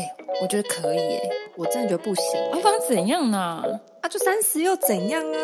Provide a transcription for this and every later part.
哎，我觉得可以哎，我真的觉得不行。对方怎样呢？啊，就三十又怎样啊？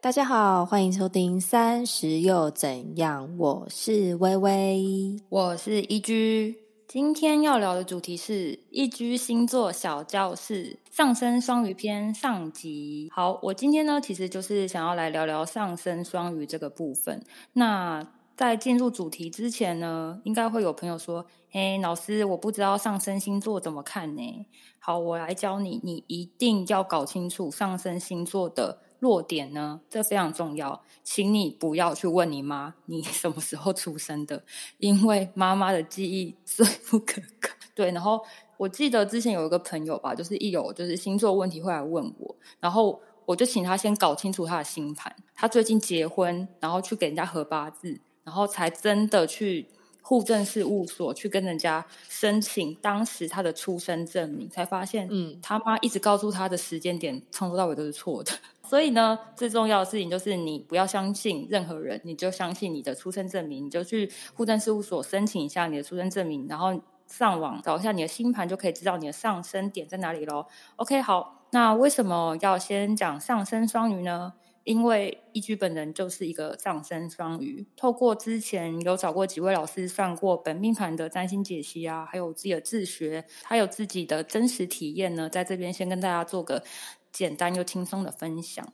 大家好，欢迎收听《三十又怎样》，我是微微，我是一居。今天要聊的主题是一居星座小教室上升双鱼篇上集。好，我今天呢，其实就是想要来聊聊上升双鱼这个部分。那在进入主题之前呢，应该会有朋友说：“嘿，老师，我不知道上升星座怎么看呢？”好，我来教你，你一定要搞清楚上升星座的弱点呢，这非常重要。请你不要去问你妈你 什么时候出生的，因为妈妈的记忆最不可靠。对，然后我记得之前有一个朋友吧，就是一有就是星座问题会来问我，然后我就请他先搞清楚他的星盘，他最近结婚，然后去给人家合八字。然后才真的去户政事务所去跟人家申请当时他的出生证明，才发现，嗯，他妈一直告诉他的时间点从头到尾都是错的。所以呢，最重要的事情就是你不要相信任何人，你就相信你的出生证明，你就去户政事务所申请一下你的出生证明，然后上网找一下你的星盘，就可以知道你的上升点在哪里喽。OK，好，那为什么要先讲上升双鱼呢？因为一居本人就是一个上升双鱼，透过之前有找过几位老师算过本命盘的占星解析啊，还有自己的自学，还有自己的真实体验呢，在这边先跟大家做个简单又轻松的分享。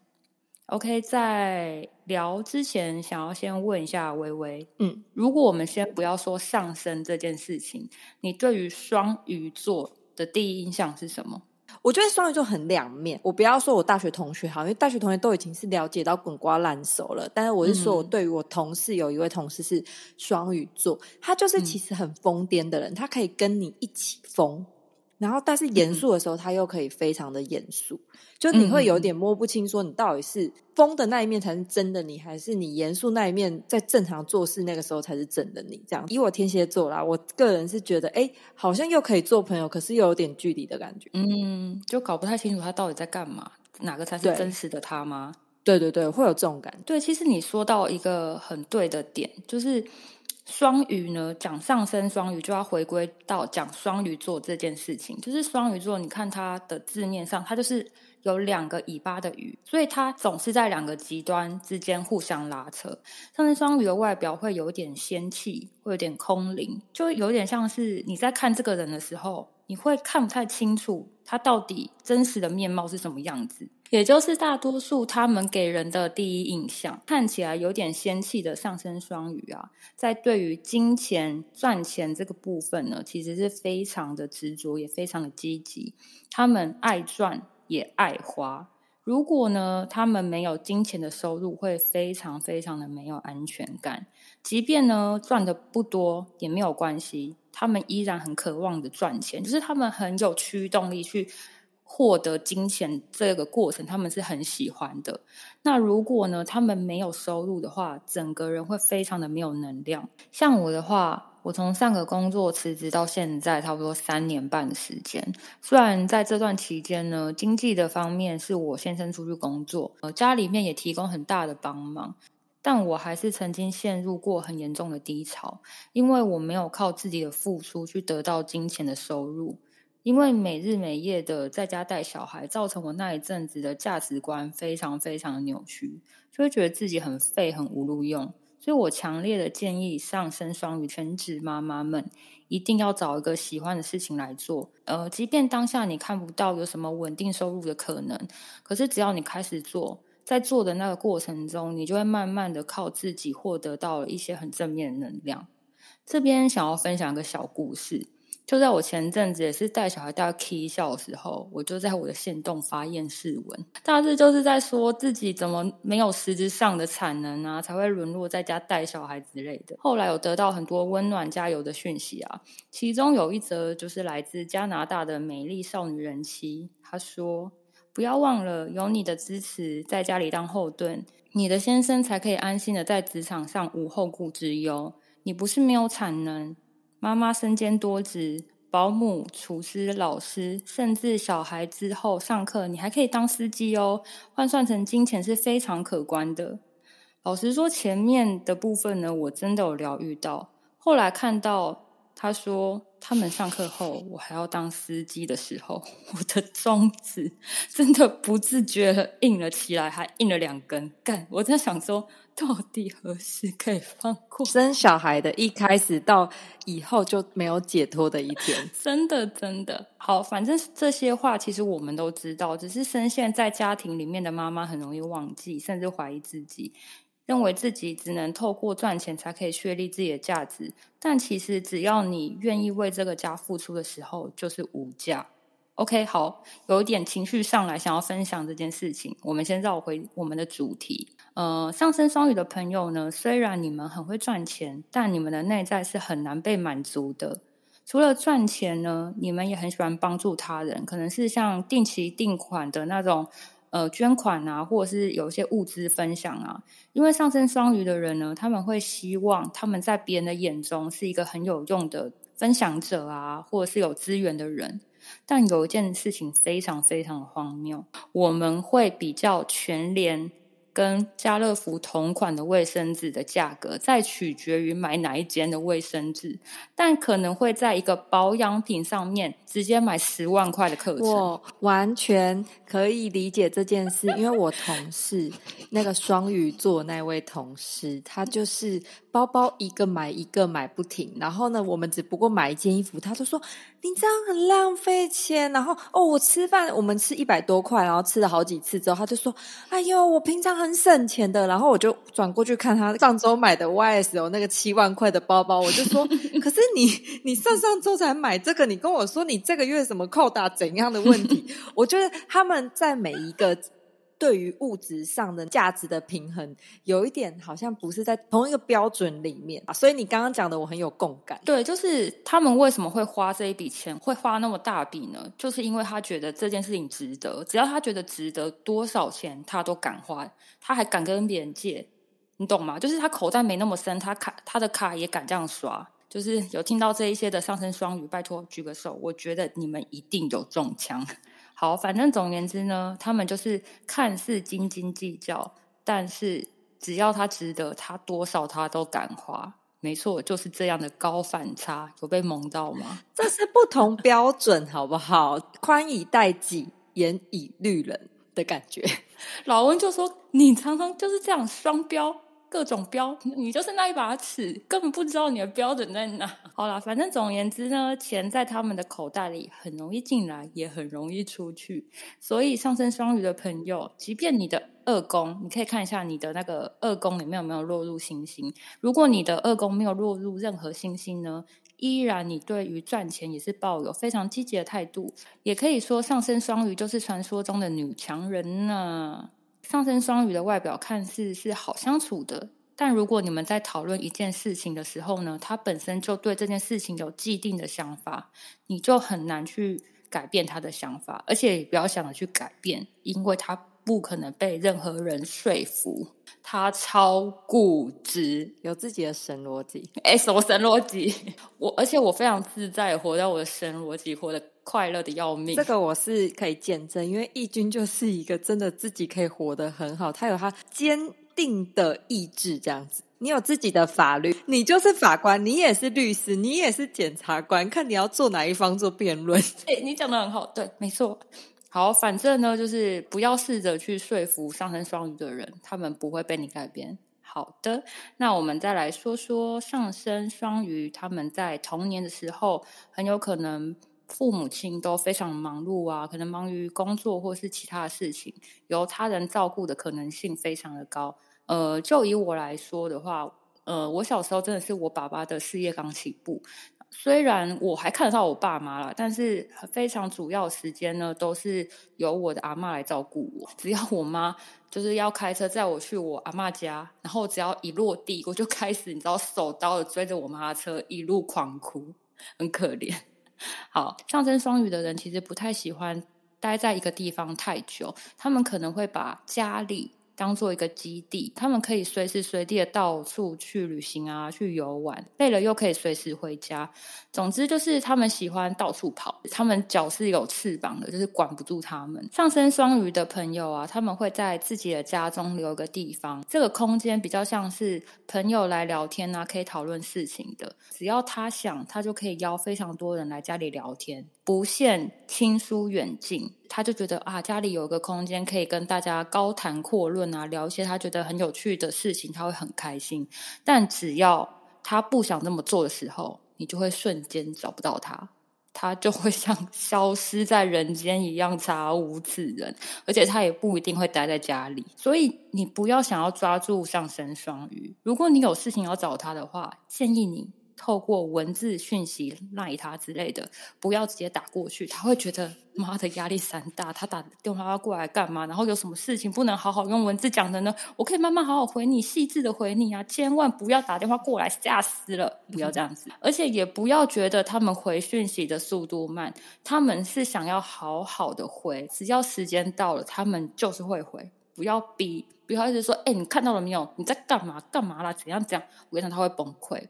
OK，在聊之前，想要先问一下微微，嗯，如果我们先不要说上升这件事情，你对于双鱼座的第一印象是什么？我觉得双鱼座很两面。我不要说我大学同学好，因为大学同学都已经是了解到滚瓜烂熟了。但是我是说，我对于我同事有一位同事是双鱼座，他就是其实很疯癫的人，他可以跟你一起疯。然后，但是严肃的时候，他又可以非常的严肃，就你会有点摸不清，说你到底是疯的那一面才是真的你，还是你严肃那一面在正常做事那个时候才是真的你？这样，以我天蝎座啦，我个人是觉得，哎，好像又可以做朋友，可是又有点距离的感觉，嗯，就搞不太清楚他到底在干嘛，哪个才是真实的他吗？对对对，会有这种感觉。对，其实你说到一个很对的点，就是。双鱼呢，讲上升双鱼就要回归到讲双鱼座这件事情。就是双鱼座，你看它的字面上，它就是有两个尾巴的鱼，所以它总是在两个极端之间互相拉扯。上升双鱼的外表会有点仙气，会有点空灵，就有点像是你在看这个人的时候，你会看不太清楚他到底真实的面貌是什么样子。也就是大多数他们给人的第一印象，看起来有点仙气的上升双鱼啊，在对于金钱赚钱这个部分呢，其实是非常的执着，也非常的积极。他们爱赚也爱花。如果呢，他们没有金钱的收入，会非常非常的没有安全感。即便呢赚的不多也没有关系，他们依然很渴望的赚钱，就是他们很有驱动力去。获得金钱这个过程，他们是很喜欢的。那如果呢，他们没有收入的话，整个人会非常的没有能量。像我的话，我从上个工作辞职到现在，差不多三年半的时间。虽然在这段期间呢，经济的方面是我先生出去工作，呃，家里面也提供很大的帮忙，但我还是曾经陷入过很严重的低潮，因为我没有靠自己的付出去得到金钱的收入。因为每日每夜的在家带小孩，造成我那一阵子的价值观非常非常的扭曲，就会觉得自己很废、很无路用。所以我强烈的建议上升双鱼全职妈妈们，一定要找一个喜欢的事情来做。呃，即便当下你看不到有什么稳定收入的可能，可是只要你开始做，在做的那个过程中，你就会慢慢的靠自己获得到了一些很正面的能量。这边想要分享一个小故事。就在我前阵子也是带小孩带 K 笑的时候，我就在我的线动发验试文，大致就是在说自己怎么没有实质上的产能啊，才会沦落在家带小孩之类的。后来有得到很多温暖加油的讯息啊，其中有一则就是来自加拿大的美丽少女人妻，她说：“不要忘了有你的支持，在家里当后盾，你的先生才可以安心的在职场上无后顾之忧。你不是没有产能。”妈妈身兼多职，保姆、厨师、老师，甚至小孩之后上课，你还可以当司机哦。换算成金钱是非常可观的。老实说，前面的部分呢，我真的有疗愈到。后来看到他说他们上课后，我还要当司机的时候，我的中指 真的不自觉的硬了起来，还硬了两根。干，我在想说，到底何时可以放过？生小孩的一开始到以后就没有解脱的一天，真的真的好。反正这些话其实我们都知道，只是深陷在家庭里面的妈妈很容易忘记，甚至怀疑自己。认为自己只能透过赚钱才可以确立自己的价值，但其实只要你愿意为这个家付出的时候，就是无价。OK，好，有一点情绪上来，想要分享这件事情。我们先绕回我们的主题。呃，上升双鱼的朋友呢，虽然你们很会赚钱，但你们的内在是很难被满足的。除了赚钱呢，你们也很喜欢帮助他人，可能是像定期定款的那种。呃，捐款啊，或者是有一些物资分享啊，因为上升双鱼的人呢，他们会希望他们在别人的眼中是一个很有用的分享者啊，或者是有资源的人。但有一件事情非常非常的荒谬，我们会比较全联。跟家乐福同款的卫生纸的价格，再取决于买哪一间的卫生纸，但可能会在一个保养品上面直接买十万块的课程。我完全可以理解这件事，因为我同事那个双鱼座那位同事，他就是包包一个买一个买不停，然后呢，我们只不过买一件衣服，他就说你这样很浪费钱。然后哦，我吃饭我们吃一百多块，然后吃了好几次之后，他就说，哎呦，我平常很。很省钱的，然后我就转过去看他上周买的 YSL 那个七万块的包包，我就说：可是你你上上周才买这个，你跟我说你这个月什么扣打怎样的问题？我觉得他们在每一个对于物质上的价值的平衡，有一点好像不是在同一个标准里面啊。所以你刚刚讲的我很有共感。对，就是他们为什么会花这一笔钱，会花那么大笔呢？就是因为他觉得这件事情值得，只要他觉得值得多少钱，他都敢花。他还敢跟别人借，你懂吗？就是他口袋没那么深，他卡他的卡也敢这样刷。就是有听到这一些的上升双鱼，拜托举个手，我觉得你们一定有中枪。好，反正总而言之呢，他们就是看似斤斤计较，但是只要他值得，他多少他都敢花。没错，就是这样的高反差，有被蒙到吗？这是不同标准，好不好？宽以待己，严以律人。的感觉，老温就说：“你常常就是这样双标，各种标，你就是那一把尺，根本不知道你的标准在哪。”好了，反正总而言之呢，钱在他们的口袋里很容易进来，也很容易出去。所以上升双鱼的朋友，即便你的二宫，你可以看一下你的那个二宫里面有没有落入星星。如果你的二宫没有落入任何星星呢？依然，你对于赚钱也是抱有非常积极的态度，也可以说上升双鱼就是传说中的女强人呢。上升双鱼的外表看似是好相处的，但如果你们在讨论一件事情的时候呢，他本身就对这件事情有既定的想法，你就很难去改变他的想法，而且也不要想着去改变，因为他不可能被任何人说服。他超固执，有自己的神逻辑。哎，什么神逻辑？我而且我非常自在，活在我的神逻辑，活得快乐的要命。这个我是可以见证，因为义军就是一个真的自己可以活得很好，他有他坚定的意志，这样子。你有自己的法律，你就是法官，你也是律师，你也是检察官，看你要做哪一方做辩论。哎，你讲的很好，对，没错。好，反正呢，就是不要试着去说服上升双鱼的人，他们不会被你改变。好的，那我们再来说说上升双鱼，他们在童年的时候，很有可能父母亲都非常忙碌啊，可能忙于工作或是其他的事情，由他人照顾的可能性非常的高。呃，就以我来说的话，呃，我小时候真的是我爸爸的事业刚起步。虽然我还看得到我爸妈了，但是非常主要时间呢，都是由我的阿妈来照顾我。只要我妈就是要开车载我去我阿妈家，然后只要一落地，我就开始你知道手刀的追着我妈的车一路狂哭，很可怜。好，上升双鱼的人其实不太喜欢待在一个地方太久，他们可能会把家里当做一个基地，他们可以随时随地的到处去旅行啊，去游玩，累了又可以随时回家。总之就是他们喜欢到处跑，他们脚是有翅膀的，就是管不住他们。上升双鱼的朋友啊，他们会在自己的家中留个地方，这个空间比较像是朋友来聊天啊，可以讨论事情的。只要他想，他就可以邀非常多人来家里聊天，不限亲疏远近。他就觉得啊，家里有个空间可以跟大家高谈阔论啊，聊一些他觉得很有趣的事情，他会很开心。但只要他不想这么做的时候，你就会瞬间找不到他，他就会像消失在人间一样，查无此人。而且他也不一定会待在家里，所以你不要想要抓住上升双鱼。如果你有事情要找他的话，建议你。透过文字讯息赖他之类的，不要直接打过去，他会觉得妈的压力山大。他打电话过来干嘛？然后有什么事情不能好好用文字讲的呢？我可以慢慢好好回你，细致的回你啊！千万不要打电话过来，吓死了！不要这样子，而且也不要觉得他们回讯息的速度慢，他们是想要好好的回，只要时间到了，他们就是会回。不要逼，不要一直说，哎，你看到了没有？你在干嘛？干嘛啦？怎样？怎样？我跟你讲，他会崩溃。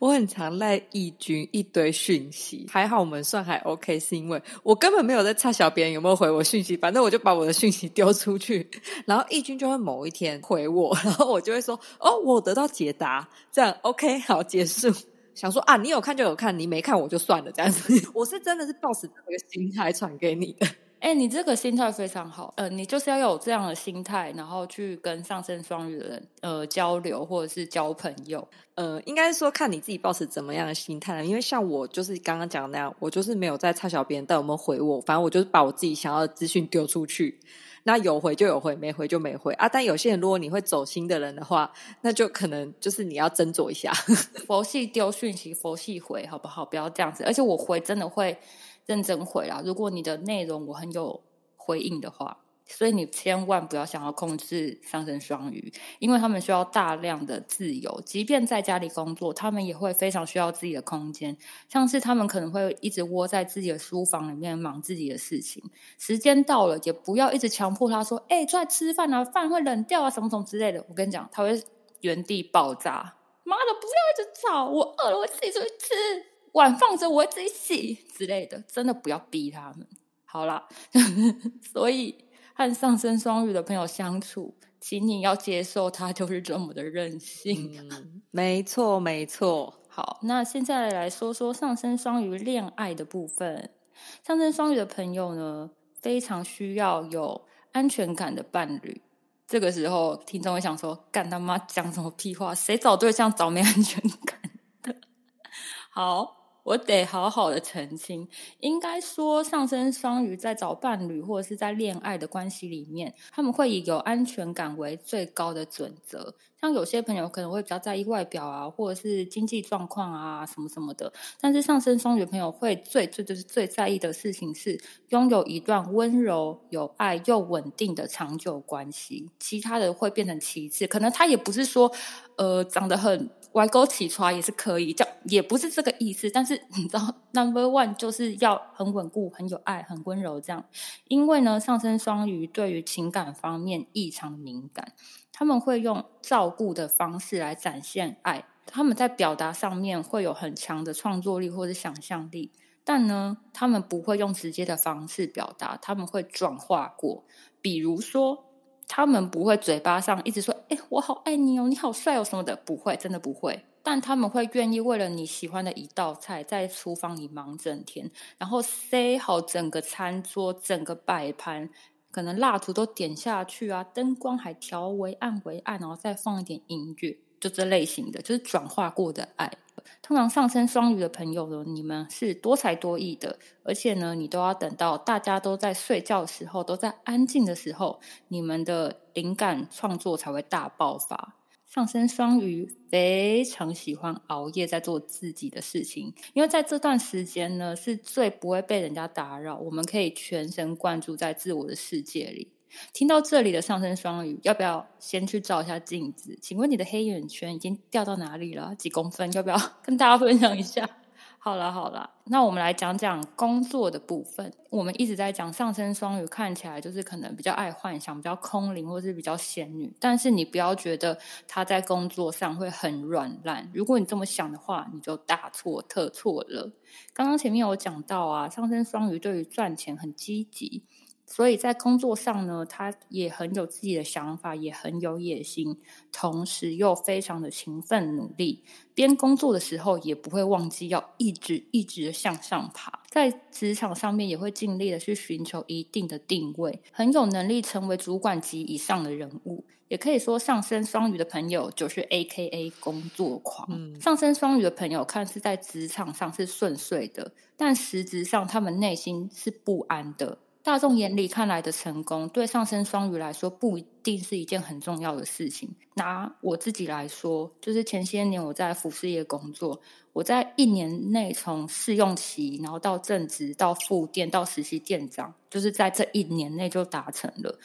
我很常赖义军一堆讯息，还好我们算还 OK，是因为我根本没有在查小别人有没有回我讯息，反正我就把我的讯息丢出去，然后义军就会某一天回我，然后我就会说，哦，我得到解答，这样 OK，好结束。想说啊，你有看就有看，你没看我就算了，这样子。我是真的是抱持这个心态传给你的。哎，你这个心态非常好，呃，你就是要有这样的心态，然后去跟上升双鱼的人呃交流，或者是交朋友，呃，应该说看你自己保持怎么样的心态了因为像我就是刚刚讲的那样，我就是没有在插小编，但有没有回我，反正我就是把我自己想要的资讯丢出去，那有回就有回，没回就没回啊。但有些人如果你会走心的人的话，那就可能就是你要斟酌一下，佛系丢讯息，佛系回，好不好？不要这样子，而且我回真的会。认真回啦！如果你的内容我很有回应的话，所以你千万不要想要控制上升双鱼，因为他们需要大量的自由，即便在家里工作，他们也会非常需要自己的空间。像是他们可能会一直窝在自己的书房里面忙自己的事情，时间到了也不要一直强迫他说：“哎，出来吃饭啊，饭会冷掉啊，什么什么之类的。”我跟你讲，他会原地爆炸！妈的，不要一直吵，我饿了，我自己出去吃。碗放着，我会自己洗之类的，真的不要逼他们。好啦，所以和上升双鱼的朋友相处，请你要接受他就是这么的任性。没错，没错。好，那现在来说说上升双鱼恋爱的部分。上升双鱼的朋友呢，非常需要有安全感的伴侣。这个时候，听众会想说：“干他妈讲什么屁话？谁找对象找没安全感的？”好。我得好好的澄清，应该说上升双鱼在找伴侣或者是在恋爱的关系里面，他们会以有安全感为最高的准则。像有些朋友可能会比较在意外表啊，或者是经济状况啊，什么什么的。但是上升双鱼朋友会最最就是最在意的事情是拥有一段温柔、有爱又稳定的长久关系，其他的会变成其次。可能他也不是说，呃，长得很。歪勾起床也是可以，叫也不是这个意思。但是你知道，Number One 就是要很稳固、很有爱、很温柔这样。因为呢，上升双鱼对于情感方面异常敏感，他们会用照顾的方式来展现爱。他们在表达上面会有很强的创作力或者想象力，但呢，他们不会用直接的方式表达，他们会转化过。比如说。他们不会嘴巴上一直说“哎，我好爱你哦，你好帅哦”什么的，不会，真的不会。但他们会愿意为了你喜欢的一道菜，在厨房里忙整天，然后塞好整个餐桌、整个摆盘，可能蜡烛都点下去啊，灯光还调为暗为暗，然后再放一点音乐，就这类型的，就是转化过的爱。通常上升双鱼的朋友呢，你们是多才多艺的，而且呢，你都要等到大家都在睡觉的时候，都在安静的时候，你们的灵感创作才会大爆发。上升双鱼非常喜欢熬夜在做自己的事情，因为在这段时间呢，是最不会被人家打扰，我们可以全神贯注在自我的世界里。听到这里的上升双鱼，要不要先去照一下镜子？请问你的黑眼圈已经掉到哪里了？几公分？要不要跟大家分享一下？好了好了，那我们来讲讲工作的部分。我们一直在讲上升双鱼，看起来就是可能比较爱幻想、比较空灵，或是比较仙女。但是你不要觉得他在工作上会很软烂。如果你这么想的话，你就大错特错了。刚刚前面有讲到啊，上升双鱼对于赚钱很积极。所以在工作上呢，他也很有自己的想法，也很有野心，同时又非常的勤奋努力。边工作的时候，也不会忘记要一直一直的向上爬。在职场上面，也会尽力的去寻求一定的定位，很有能力成为主管级以上的人物。也可以说，上升双鱼的朋友就是 A K A 工作狂。上升双鱼的朋友看似在职场上是顺遂的，但实质上他们内心是不安的。大众眼里看来的成功，对上升双鱼来说不一定是一件很重要的事情。拿我自己来说，就是前些年我在服饰业工作，我在一年内从试用期，然后到正职，到副店，到实习店长，就是在这一年内就达成了。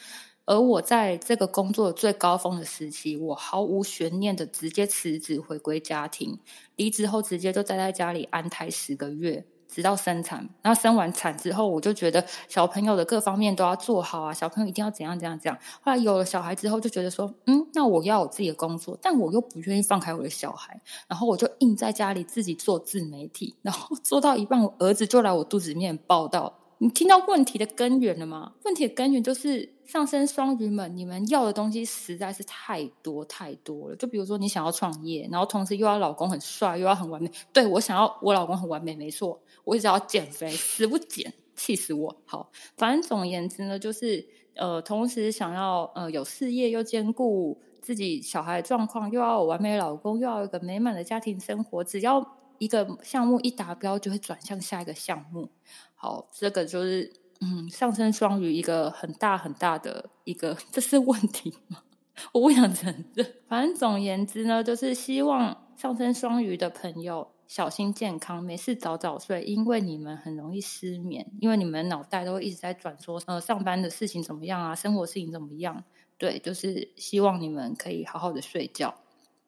而我在这个工作最高峰的时期，我毫无悬念的直接辞职回归家庭，离职后直接就待在家里安胎十个月。直到生产，然后生完产之后，我就觉得小朋友的各方面都要做好啊，小朋友一定要怎样怎样怎样。后来有了小孩之后，就觉得说，嗯，那我要有自己的工作，但我又不愿意放开我的小孩，然后我就硬在家里自己做自媒体，然后做到一半，我儿子就来我肚子里面报道。你听到问题的根源了吗？问题的根源就是上升双鱼们，你们要的东西实在是太多太多了。就比如说，你想要创业，然后同时又要老公很帅，又要很完美。对我想要我老公很完美，没错。我一直要减肥，死不减，气死我！好，反正总而言之呢，就是呃，同时想要呃有事业，又兼顾自己小孩状况，又要有完美老公，又要有一个美满的家庭生活。只要一个项目一达标，就会转向下一个项目。好，这个就是嗯，上升双鱼一个很大很大的一个，这是问题吗？我不想承认。反正总言之呢，就是希望上升双鱼的朋友。小心健康，没事早早睡，因为你们很容易失眠，因为你们脑袋都一直在转，说呃上班的事情怎么样啊，生活事情怎么样？对，就是希望你们可以好好的睡觉，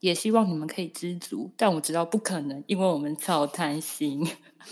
也希望你们可以知足，但我知道不可能，因为我们超贪心。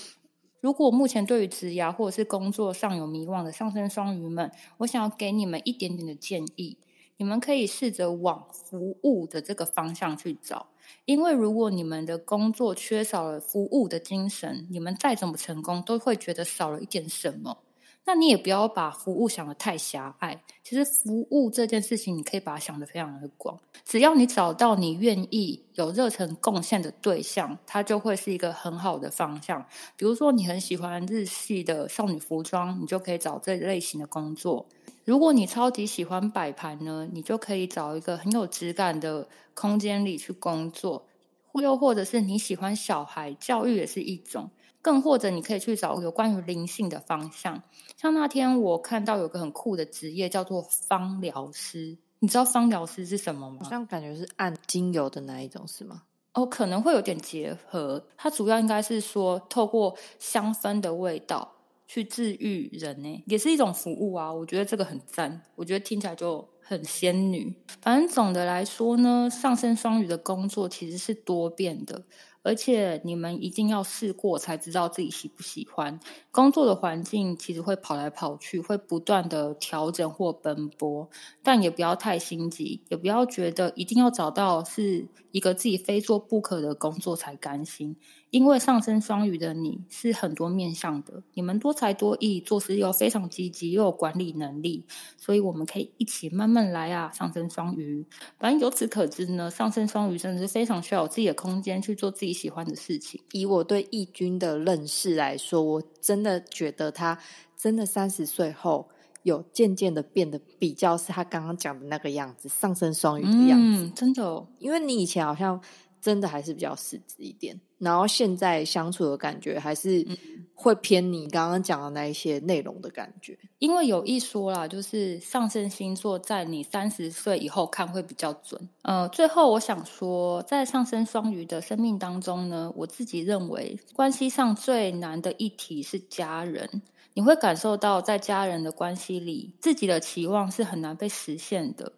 如果目前对于职涯或者是工作上有迷惘的上升双鱼们，我想要给你们一点点的建议，你们可以试着往服务的这个方向去找。因为如果你们的工作缺少了服务的精神，你们再怎么成功，都会觉得少了一点什么。那你也不要把服务想的太狭隘。其实服务这件事情，你可以把它想的非常的广。只要你找到你愿意有热忱贡献的对象，它就会是一个很好的方向。比如说，你很喜欢日系的少女服装，你就可以找这类型的工作。如果你超级喜欢摆盘呢，你就可以找一个很有质感的空间里去工作，又或者是你喜欢小孩教育也是一种，更或者你可以去找有关于灵性的方向。像那天我看到有个很酷的职业叫做芳疗师，你知道芳疗师是什么吗？好像感觉是按精油的那一种，是吗？哦，可能会有点结合，它主要应该是说透过香氛的味道。去治愈人呢，也是一种服务啊！我觉得这个很赞，我觉得听起来就很仙女。反正总的来说呢，上升双鱼的工作其实是多变的。而且你们一定要试过才知道自己喜不喜欢。工作的环境，其实会跑来跑去，会不断的调整或奔波，但也不要太心急，也不要觉得一定要找到是一个自己非做不可的工作才甘心。因为上升双鱼的你是很多面向的，你们多才多艺，做事又非常积极，又有管理能力，所以我们可以一起慢慢来啊！上升双鱼，反正由此可知呢，上升双鱼真的是非常需要有自己的空间去做自己。喜欢的事情，以我对义军的认识来说，我真的觉得他真的三十岁后有渐渐的变得比较是他刚刚讲的那个样子，上升双鱼的样子，真的。因为你以前好像真的还是比较实质一点，然后现在相处的感觉还是。会偏你刚刚讲的那一些内容的感觉，因为有一说啦，就是上升星座在你三十岁以后看会比较准。呃，最后我想说，在上升双鱼的生命当中呢，我自己认为关系上最难的一题是家人。你会感受到在家人的关系里，自己的期望是很难被实现的，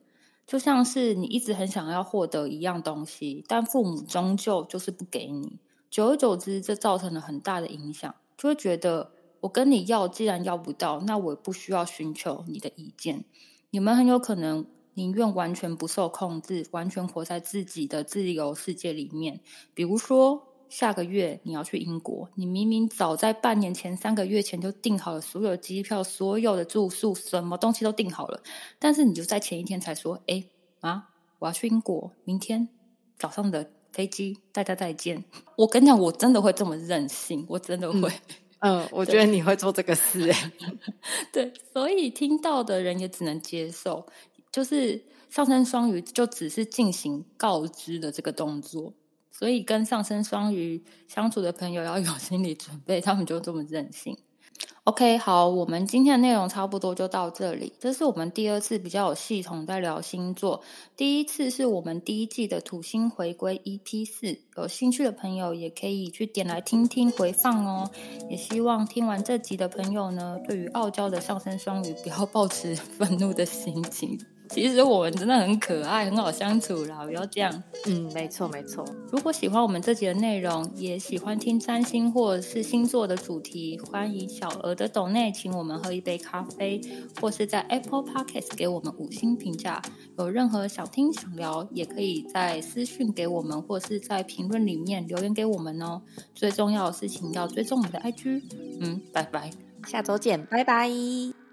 就像是你一直很想要获得一样东西，但父母终究就是不给你。久而久之，这造成了很大的影响，就会觉得我跟你要，既然要不到，那我也不需要寻求你的意见。你们很有可能宁愿完全不受控制，完全活在自己的自由世界里面。比如说，下个月你要去英国，你明明早在半年前、三个月前就订好了所有机票、所有的住宿，什么东西都订好了，但是你就在前一天才说：“哎啊，我要去英国，明天早上的飞机，大家再见。”我跟你讲，我真的会这么任性，我真的会。嗯，我觉得你会做这个事，哎，对，所以听到的人也只能接受，就是上升双鱼就只是进行告知的这个动作，所以跟上升双鱼相处的朋友要有心理准备，他们就这么任性。OK，好，我们今天的内容差不多就到这里。这是我们第二次比较有系统在聊星座，第一次是我们第一季的土星回归 EP 四。有兴趣的朋友也可以去点来听听回放哦。也希望听完这集的朋友呢，对于傲娇的上升双鱼不要抱持 愤怒的心情。其实我们真的很可爱，很好相处啦，不要这样。嗯，没错没错。如果喜欢我们这集的内容，也喜欢听占星或者是星座的主题，欢迎小额的抖内请我们喝一杯咖啡，或是在 Apple Podcast 给我们五星评价。有任何想听想聊，也可以在私讯给我们，或是在评论里面留言给我们哦。最重要的事情要追踪我们的 IG。嗯，拜拜，下周见，拜拜。